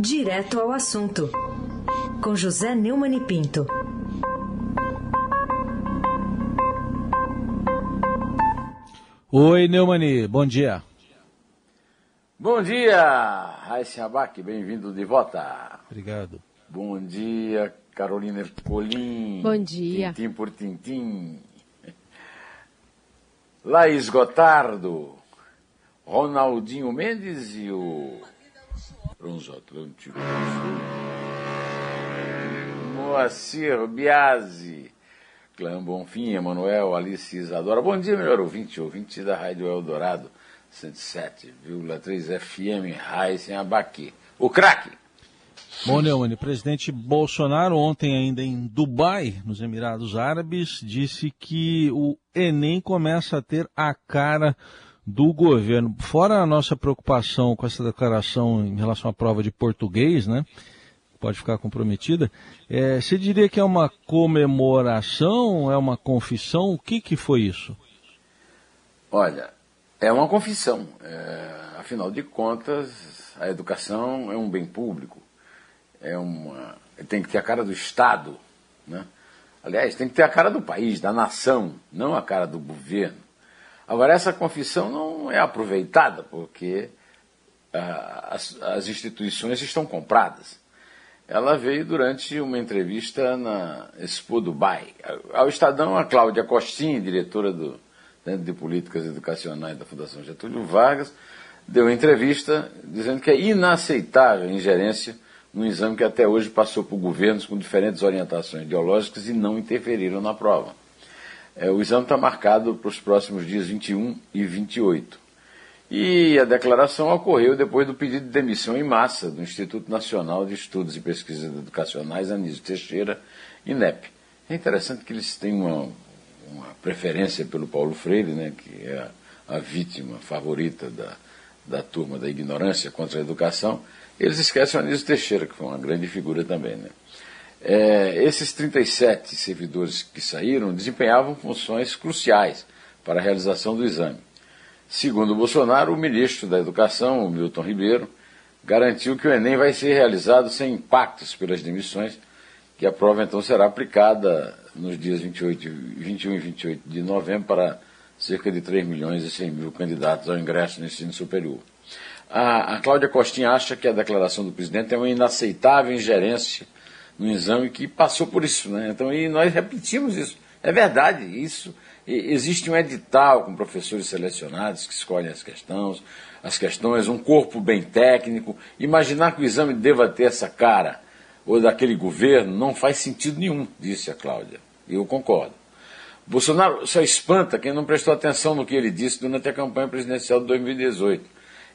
Direto ao assunto, com José Neumann e Pinto. Oi, Neumani, bom dia. Bom dia, Raíssa Abac, bem-vindo de volta. Obrigado. Bom dia, Carolina Ercolim. Bom dia. Tintim por tintim. Laís Gotardo, Ronaldinho Mendes e o Transatlântico Moacir Biasi, Clã Bonfim, Emanuel, Alice Isadora. Bom dia, melhor ouvinte, ouvinte da Rádio Eldorado, 107,3 FM, Raiz em Abaqui. O craque. Bom, Neumann, presidente Bolsonaro, ontem ainda em Dubai, nos Emirados Árabes, disse que o Enem começa a ter a cara do governo. Fora a nossa preocupação com essa declaração em relação à prova de português, né? Pode ficar comprometida. É, você diria que é uma comemoração, é uma confissão? O que, que foi isso? Olha, é uma confissão. É, afinal de contas, a educação é um bem público. É uma, tem que ter a cara do Estado. Né? Aliás, tem que ter a cara do país, da nação, não a cara do governo. Agora, essa confissão não é aproveitada porque ah, as, as, instituições estão compradas. Ela veio durante uma entrevista na Expo Dubai. Ao Estadão, a Cláudia Costin, diretora do Centro de Políticas Educacionais da Fundação Getúlio Vargas, deu entrevista dizendo que é inaceitável a ingerência num exame que até hoje passou por governos com diferentes orientações ideológicas e não interferiram na prova. É, o exame está marcado para os próximos dias 21 e 28. E a declaração ocorreu depois do pedido de demissão em massa do Instituto Nacional de Estudos e Pesquisas Educacionais, Anísio Teixeira, INEP. É interessante que eles têm uma, uma preferência pelo Paulo Freire, né, que é a, a vítima favorita da, da turma da ignorância contra a educação. Eles esquecem o Anísio Teixeira, que foi uma grande figura também. Né? É, esses 37 servidores que saíram desempenhavam funções cruciais para a realização do exame. Segundo Bolsonaro, o ministro da Educação, Milton Ribeiro, garantiu que o Enem vai ser realizado sem impactos pelas demissões, que a prova então será aplicada nos dias 28, 21 e 28 de novembro para cerca de 3 milhões e 100 mil candidatos ao ingresso no ensino superior. A, a Cláudia Costinha acha que a declaração do presidente é uma inaceitável ingerência no exame que passou por isso. Né? Então, e nós repetimos isso. É verdade, isso. Existe um edital com professores selecionados que escolhem as questões, as questões, um corpo bem técnico. Imaginar que o exame deva ter essa cara ou daquele governo não faz sentido nenhum, disse a Cláudia. Eu concordo. Bolsonaro só espanta quem não prestou atenção no que ele disse durante a campanha presidencial de 2018.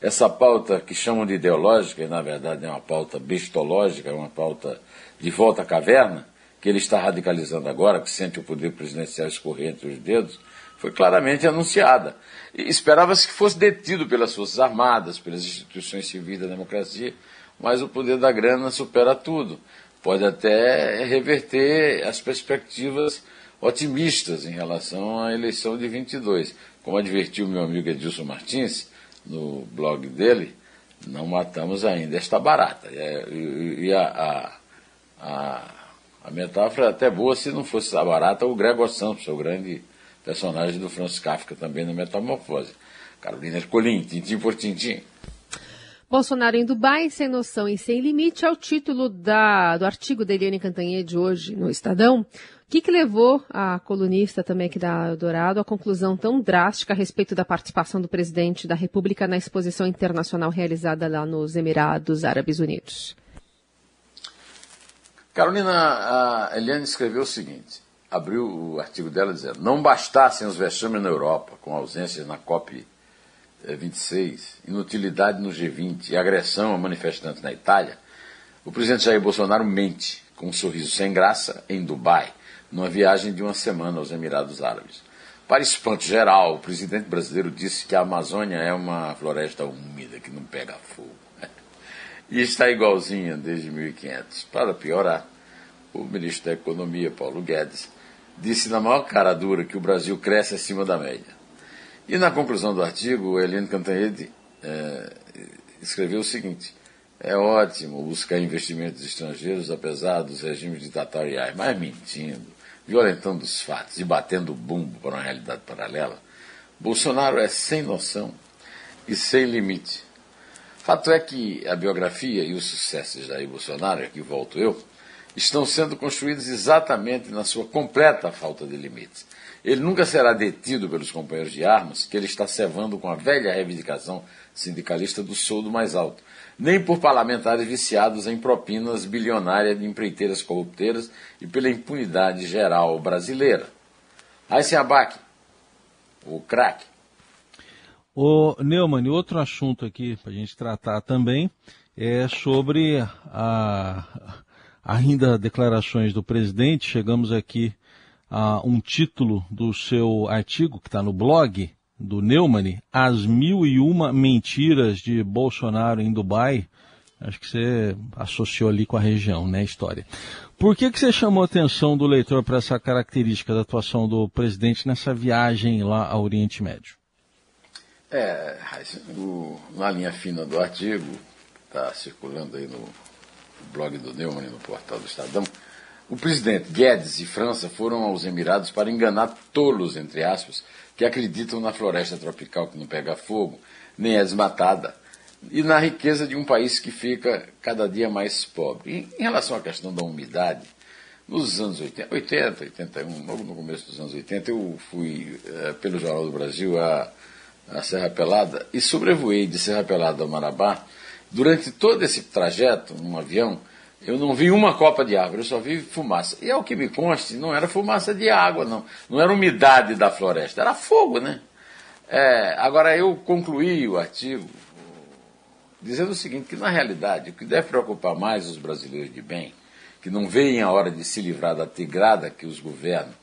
Essa pauta que chamam de ideológica, e na verdade é uma pauta bestológica, é uma pauta de volta à caverna, que ele está radicalizando agora, que sente o poder presidencial escorrer entre os dedos, foi claramente anunciada. Esperava-se que fosse detido pelas Forças Armadas, pelas instituições civis da democracia, mas o poder da grana supera tudo. Pode até reverter as perspectivas otimistas em relação à eleição de 22. Como advertiu meu amigo Edilson Martins no blog dele, não matamos ainda esta barata. É, e a, a, a, a metáfora é até boa se não fosse a barata, o Gregor Santos, o grande personagem do Francis Kafka também na Metamorfose. Carolina Ercolim, tintim por tintim. Bolsonaro em Dubai, sem noção e sem limite, é o título da, do artigo da Eliane Cantanhede hoje no Estadão. O que, que levou a colunista também aqui da Eldorado à conclusão tão drástica a respeito da participação do presidente da República na exposição internacional realizada lá nos Emirados Árabes Unidos? Carolina, Eliane escreveu o seguinte, abriu o artigo dela dizendo, não bastassem os vexames na Europa, com ausências na COP 26, inutilidade no G20 e agressão a manifestantes na Itália, o presidente Jair Bolsonaro mente, com um sorriso sem graça, em Dubai, numa viagem de uma semana aos Emirados Árabes. Para espanto geral, o presidente brasileiro disse que a Amazônia é uma floresta úmida que não pega fogo. E está igualzinha desde 1500. Para piorar, o ministro da Economia, Paulo Guedes, disse na maior cara dura que o Brasil cresce acima da média. E na conclusão do artigo, Helene Cantanhede é, escreveu o seguinte: É ótimo buscar investimentos estrangeiros apesar dos regimes ditatoriais, mas mentindo, violentando os fatos e batendo bumbo para uma realidade paralela. Bolsonaro é sem noção e sem limite. Fato é que a biografia e o sucesso de Jair Bolsonaro, aqui volto eu, estão sendo construídos exatamente na sua completa falta de limites. Ele nunca será detido pelos companheiros de armas que ele está cevando com a velha reivindicação sindicalista do soldo mais alto, nem por parlamentares viciados em propinas bilionárias de empreiteiras corrupteiras e pela impunidade geral brasileira. Aí se abaque, o craque. O Neumann, outro assunto aqui para a gente tratar também é sobre a, ainda declarações do presidente. Chegamos aqui a um título do seu artigo que está no blog do Neumann, As Mil e Uma Mentiras de Bolsonaro em Dubai. Acho que você associou ali com a região, né, a história. Por que, que você chamou a atenção do leitor para essa característica da atuação do presidente nessa viagem lá ao Oriente Médio? É, o, na linha fina do artigo, está circulando aí no blog do Neumann, no portal do Estadão, o presidente Guedes e França foram aos Emirados para enganar tolos, entre aspas, que acreditam na floresta tropical que não pega fogo, nem é desmatada, e na riqueza de um país que fica cada dia mais pobre. Em, em relação à questão da umidade, nos anos 80, 80, 81, logo no começo dos anos 80, eu fui é, pelo Jornal do Brasil a a Serra Pelada, e sobrevoei de Serra Pelada ao Marabá. Durante todo esse trajeto, num avião, eu não vi uma copa de árvore, eu só vi fumaça. E ao que me conste, não era fumaça de água, não. Não era umidade da floresta, era fogo, né? É, agora, eu concluí o artigo dizendo o seguinte, que na realidade, o que deve preocupar mais os brasileiros de bem, que não veem a hora de se livrar da tigrada que os governam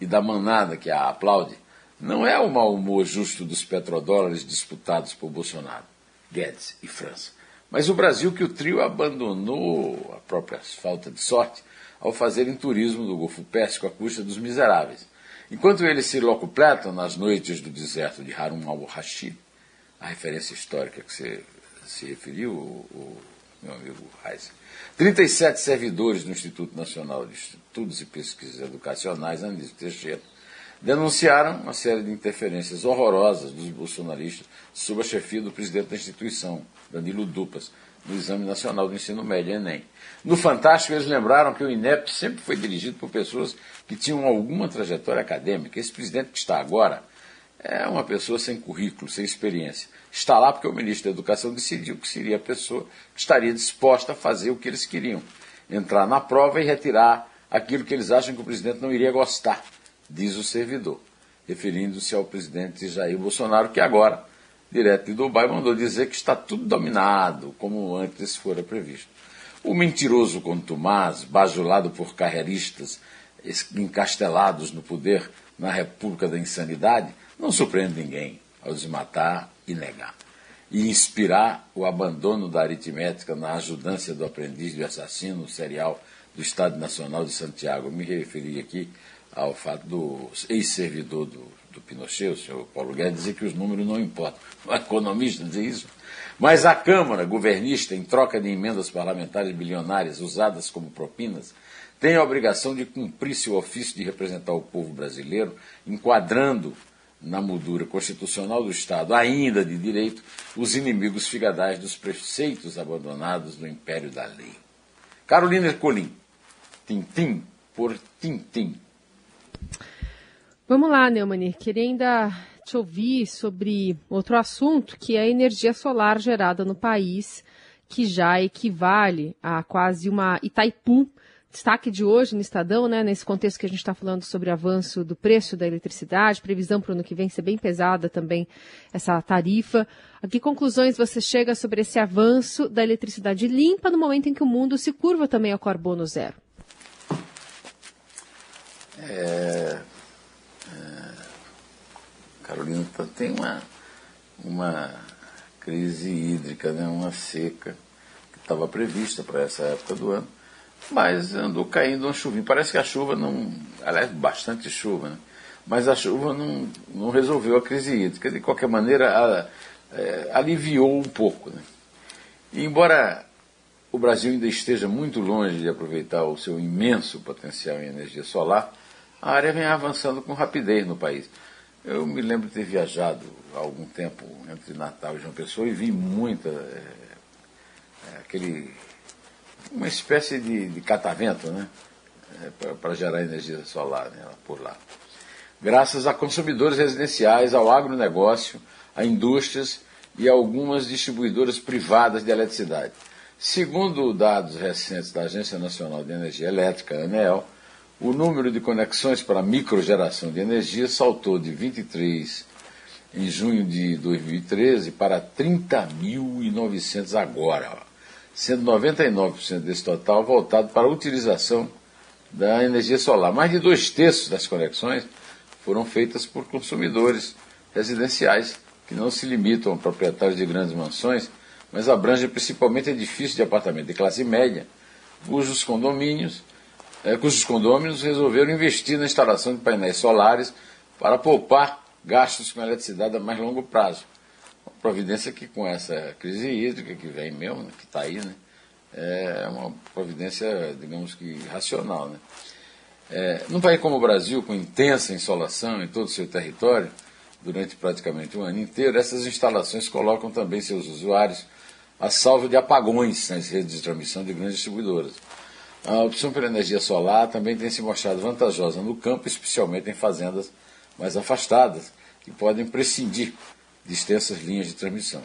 e da manada que a aplaude, não é o mau humor justo dos petrodólares disputados por Bolsonaro, Guedes e França, mas o Brasil que o trio abandonou a própria falta de sorte ao fazerem turismo do Golfo Pérsico à custa dos miseráveis. Enquanto eles se locupletam nas noites do deserto de Harun al-Rashid, a referência histórica que você se referiu, o, o meu amigo Reis, 37 servidores do Instituto Nacional de Estudos e Pesquisas Educacionais, Anísio Teixeira, denunciaram uma série de interferências horrorosas dos bolsonaristas sob a chefia do presidente da instituição, Danilo Dupas, no Exame Nacional do Ensino Médio, Enem. No Fantástico, eles lembraram que o INEP sempre foi dirigido por pessoas que tinham alguma trajetória acadêmica. Esse presidente que está agora é uma pessoa sem currículo, sem experiência. Está lá porque o ministro da Educação decidiu que seria a pessoa que estaria disposta a fazer o que eles queriam: entrar na prova e retirar aquilo que eles acham que o presidente não iria gostar diz o servidor, referindo-se ao presidente Jair Bolsonaro, que agora, direto de Dubai, mandou dizer que está tudo dominado, como antes fora previsto. O mentiroso contumaz, bajulado por carreiristas encastelados no poder na República da Insanidade, não surpreende ninguém ao desmatar e negar. E inspirar o abandono da aritmética na ajudância do aprendiz do assassino serial do Estado Nacional de Santiago. me referi aqui ao fato do ex-servidor do, do Pinochet, o senhor Paulo Guedes, dizer que os números não importam. O economista dizer isso. Mas a Câmara governista, em troca de emendas parlamentares bilionárias usadas como propinas, tem a obrigação de cumprir seu ofício de representar o povo brasileiro, enquadrando na moldura constitucional do Estado, ainda de direito, os inimigos figadais dos preceitos abandonados do império da lei. Carolina Ercolim, tintim por tintim. Vamos lá, Neumann. Queria ainda te ouvir sobre outro assunto, que é a energia solar gerada no país, que já equivale a quase uma Itaipu. Destaque de hoje no Estadão, né, nesse contexto que a gente está falando sobre avanço do preço da eletricidade, previsão para o ano que vem ser bem pesada também essa tarifa. A que conclusões você chega sobre esse avanço da eletricidade limpa no momento em que o mundo se curva também ao carbono zero? É, é, Carolina tá, tem uma, uma crise hídrica, né, uma seca que estava prevista para essa época do ano, mas andou caindo uma chuvinha. Parece que a chuva não. Aliás, bastante chuva, né? mas a chuva não, não resolveu a crise hídrica. De qualquer maneira, a, é, aliviou um pouco. Né? E embora o Brasil ainda esteja muito longe de aproveitar o seu imenso potencial em energia solar, a área vem avançando com rapidez no país. Eu me lembro de ter viajado há algum tempo entre Natal e João Pessoa e vi muita. É, é, aquele. uma espécie de, de catavento, né? É, para gerar energia solar né, por lá. Graças a consumidores residenciais, ao agronegócio, a indústrias e algumas distribuidoras privadas de eletricidade. Segundo dados recentes da Agência Nacional de Energia Elétrica, ANEEL, o número de conexões para microgeração de energia saltou de 23 em junho de 2013 para 30.900 agora, sendo 99% desse total voltado para a utilização da energia solar. Mais de dois terços das conexões foram feitas por consumidores residenciais, que não se limitam a proprietários de grandes mansões, mas abrangem principalmente edifícios de apartamento de classe média, cujos condomínios é, cujos condôminos resolveram investir na instalação de painéis solares para poupar gastos com eletricidade a mais longo prazo. Uma providência que com essa crise hídrica que vem mesmo, que está aí, né, é uma providência, digamos que, racional. Né. É, num país como o Brasil, com intensa insolação em todo o seu território, durante praticamente um ano inteiro, essas instalações colocam também seus usuários a salvo de apagões nas redes de transmissão de grandes distribuidoras. A opção pela energia solar também tem se mostrado vantajosa no campo, especialmente em fazendas mais afastadas, que podem prescindir de extensas linhas de transmissão.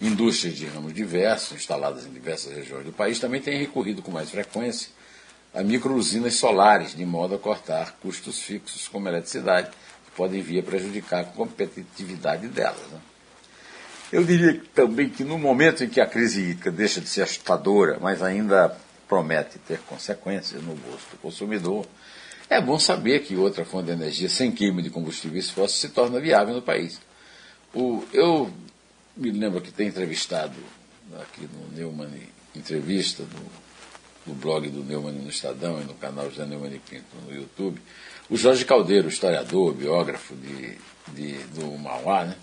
Indústrias de ramos diversos, instaladas em diversas regiões do país, também têm recorrido com mais frequência a microusinas solares, de modo a cortar custos fixos como eletricidade, que podem vir a prejudicar a competitividade delas. Né? Eu diria também que no momento em que a crise hídrica deixa de ser assustadora, mas ainda promete ter consequências no bolso do consumidor, é bom saber que outra fonte de energia sem queima de combustíveis fósseis se torna viável no país. O, eu me lembro que tem entrevistado aqui no Neumann Entrevista, no, no blog do Neumann no Estadão e no canal José Neumann Pinto no YouTube, o Jorge Caldeiro, historiador, biógrafo de, de, do Mauá, né,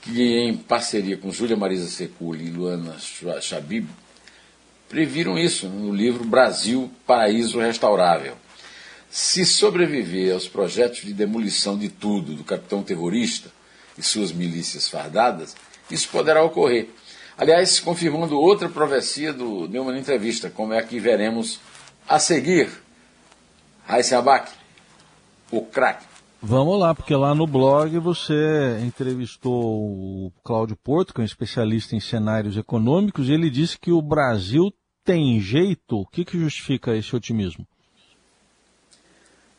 que em parceria com Júlia Marisa Seculi e Luana Chabib, previram isso no livro Brasil, Paraíso Restaurável. Se sobreviver aos projetos de demolição de tudo do capitão terrorista e suas milícias fardadas, isso poderá ocorrer. Aliás, confirmando outra profecia do Neumann Entrevista, como é que veremos a seguir. Raíssa Abac, o craque. Vamos lá, porque lá no blog você entrevistou o Cláudio Porto, que é um especialista em cenários econômicos, e ele disse que o Brasil tem jeito? O que, que justifica esse otimismo?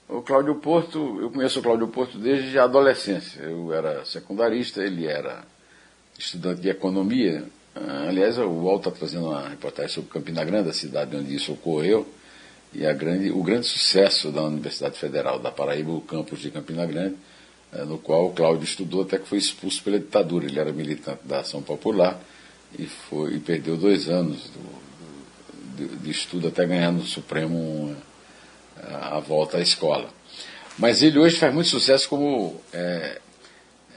O Cláudio Porto, eu conheço o Cláudio Porto desde a adolescência. Eu era secundarista, ele era estudante de economia. Ah, aliás, o UOL está trazendo uma reportagem sobre Campina Grande, a cidade onde isso ocorreu, e grande, o grande sucesso da Universidade Federal da Paraíba, o campus de Campina Grande, eh, no qual o Cláudio estudou até que foi expulso pela ditadura. Ele era militante da Ação Popular e, foi, e perdeu dois anos de, estudo até ganhar no Supremo a, a, volta à escola. Mas ele hoje faz muito sucesso como é,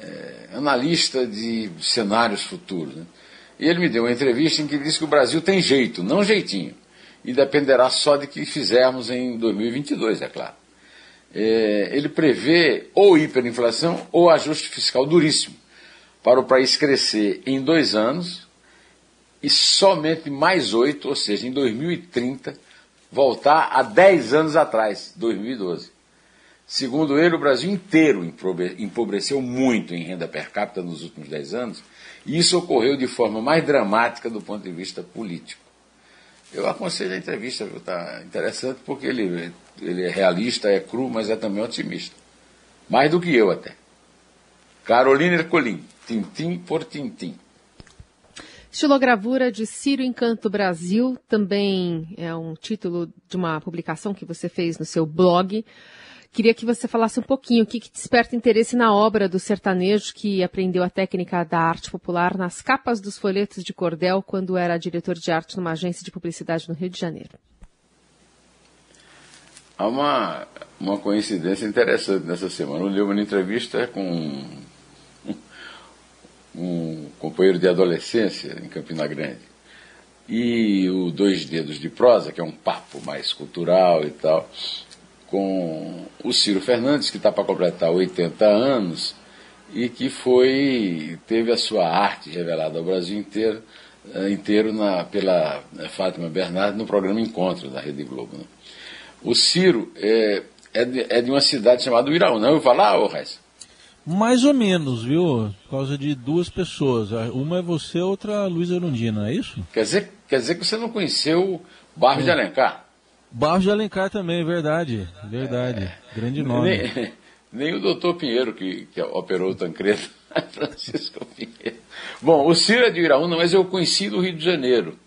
é, analista de cenários futuros. Né? E ele me deu uma entrevista em que disse que o Brasil tem jeito, não jeitinho, e dependerá só de que fizermos em 2022, é claro. É, ele prevê ou hiperinflação ou ajuste fiscal duríssimo para o país crescer em dois anos e somente mais oito, ou seja, em 2030, voltar a dez anos atrás, 2012. Segundo ele, o Brasil inteiro empobreceu muito em renda per capita nos últimos dez anos, e isso ocorreu de forma mais dramática do ponto de vista político. Eu aconselho a entrevista, está interessante, porque ele, ele é realista, é cru, mas é também otimista. Mais do que eu até. Carolina Ercolim, tintim por tintim. Estilogravura de Ciro Encanto Brasil, também é um título de uma publicação que você fez no seu blog. Queria que você falasse um pouquinho o que, que desperta interesse na obra do sertanejo que aprendeu a técnica da arte popular nas capas dos folhetos de cordel quando era diretor de arte numa agência de publicidade no Rio de Janeiro. Há uma, uma coincidência interessante nessa semana. Eu li uma entrevista com um companheiro de adolescência em Campina Grande. e o Dois Dedos de Prosa, que é um papo mais cultural e tal, com o Ciro Fernandes, que está para completar 80 anos e que foi teve a sua arte revelada ao Brasil inteiro, eh, inteiro na, pela eh, Fátima Bernardo no programa Encontro da Rede Globo. Né? O Ciro é, é, de, é de uma cidade chamada Iraú, não? Eu vou falar, ô Reis? Mais ou menos, viu? Por causa de duas pessoas. Uma é você, outra a Luísa Erundina, é isso? Quer dizer, quer dizer que você não conheceu Barros é. de Alencar? Barros de Alencar também, verdade. Verdade. É. Grande nome. Nem, nem o doutor Pinheiro, que, que operou o Tancredo. Francisco Pinheiro. Bom, o Ciro é de Iraúna, mas eu conheci do Rio de Janeiro.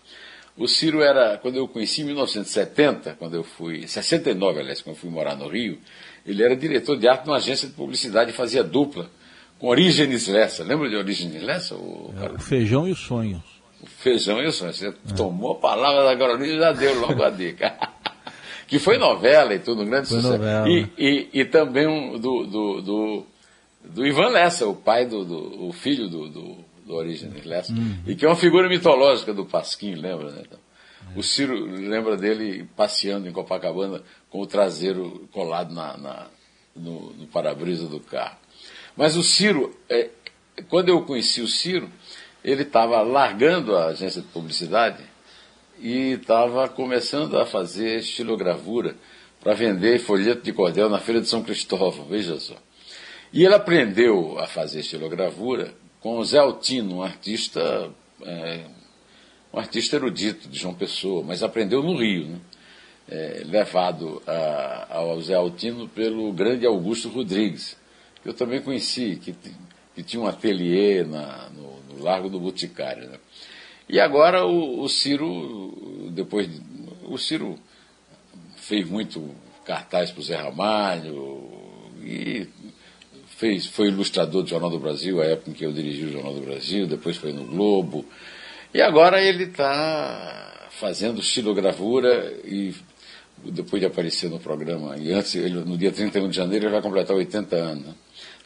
O Ciro era, quando eu conheci em 1970, quando eu fui, 69, aliás, quando eu fui morar no Rio, ele era diretor de arte de uma agência de publicidade e fazia dupla com Orígenes Lessa. Lembra de Orígenes Lessa? O, é, o Feijão e os Sonhos. O Feijão e os Sonhos. Você é. tomou a palavra da Carolina e já deu logo a dica. que foi novela e tudo, um grande foi sucesso. Novela. E, e, e também um, do, do, do, do, Ivan Lessa, o pai do, do o filho do, do, do Lessa, uhum. e que é uma figura mitológica do Pasquim, lembra? Né? Então, o Ciro lembra dele passeando em Copacabana com o traseiro colado na, na no, no para-brisa do carro. Mas o Ciro, é, quando eu conheci o Ciro, ele estava largando a agência de publicidade e estava começando a fazer estilogravura para vender folheto de cordel na Feira de São Cristóvão, veja só. E ele aprendeu a fazer estilogravura com o Zé Altino, um artista é, um artista erudito de João Pessoa, mas aprendeu no Rio, né? é, levado a, ao Zé Altino pelo grande Augusto Rodrigues, que eu também conheci, que, que tinha um ateliê na, no, no, Largo do Boticário. Né? E agora o, o Ciro, depois, o Ciro fez muito cartaz para o Zé Ramalho e fez, foi ilustrador do Jornal do Brasil, a época em que eu dirigi o Jornal do Brasil, depois foi no Globo, e agora ele está fazendo estilogravura e depois de aparecer no programa, e antes, ele, no dia 31 de janeiro, ele vai completar 80 anos né,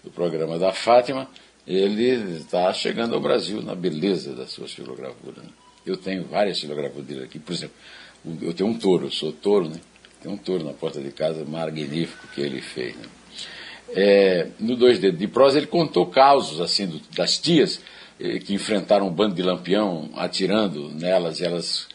do programa da Fátima, ele está chegando ao Brasil na beleza da sua estilogravura. Né? Eu tenho várias estilogravuras dele aqui, por exemplo, eu tenho um touro, eu sou touro, né? Tem um touro na porta de casa magnífico que ele fez. Né? É, no Dois Dedos de Prosa, ele contou causos assim do, das tias que enfrentaram um bando de lampião atirando nelas elas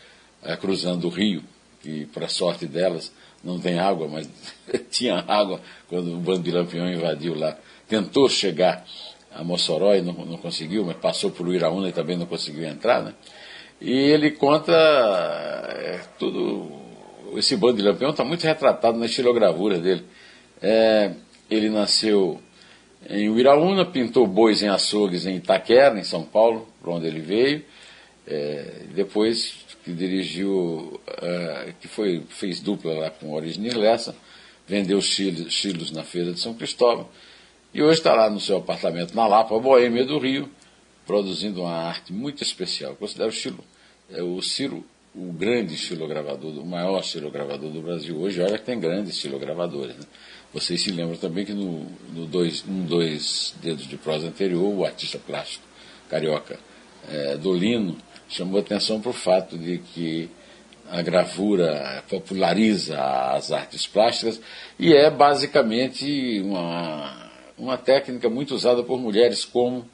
é, cruzando o rio, que para sorte delas não tem água, mas tinha água quando um bando de lampião invadiu lá. Tentou chegar a Mossoró e não, não conseguiu, mas passou por Uiraúna e também não conseguiu entrar, né? E ele conta é, tudo. Esse bando de lampião está muito retratado na estilogravura dele. É, ele nasceu em Uiraúna, pintou bois em açougues em Itaquera, em São Paulo, para onde ele veio. É, depois que dirigiu, é, que foi, fez dupla lá com Origem Lessa, vendeu chilos na feira de São Cristóvão. E hoje está lá no seu apartamento na Lapa, Boêmia do Rio, produzindo uma arte muito especial. Considero o Chilo, é, o Ciro o grande estilogravador, o maior estilogravador do Brasil hoje. Olha que tem grandes estilogravadores. Né? Vocês se lembram também que no, no dois, um, dois dedos de prosa anterior, o artista plástico carioca é, Dolino chamou atenção para o fato de que a gravura populariza as artes plásticas e é basicamente uma, uma técnica muito usada por mulheres, como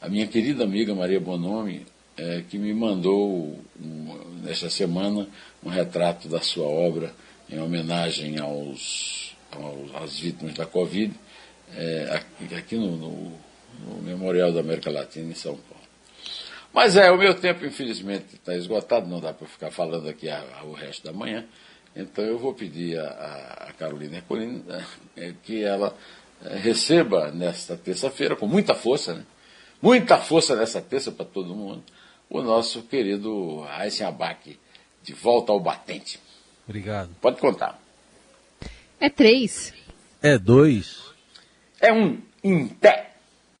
a minha querida amiga Maria Bonomi, é, que me mandou um, nesta semana um retrato da sua obra em homenagem aos às vítimas da Covid, é, aqui, aqui no, no, no, Memorial da América Latina, em São Paulo. Mas é, o meu tempo, infelizmente, está esgotado, não dá para ficar falando aqui a, a, o resto da manhã. Então eu vou pedir a, a Carolina Ercolini é, que ela é, receba nesta terça-feira, com muita força, né? muita força nessa terça para todo mundo, o nosso querido Aysen Abac, de volta ao batente. Obrigado. Pode contar. É três. É dois. É um. Em pé.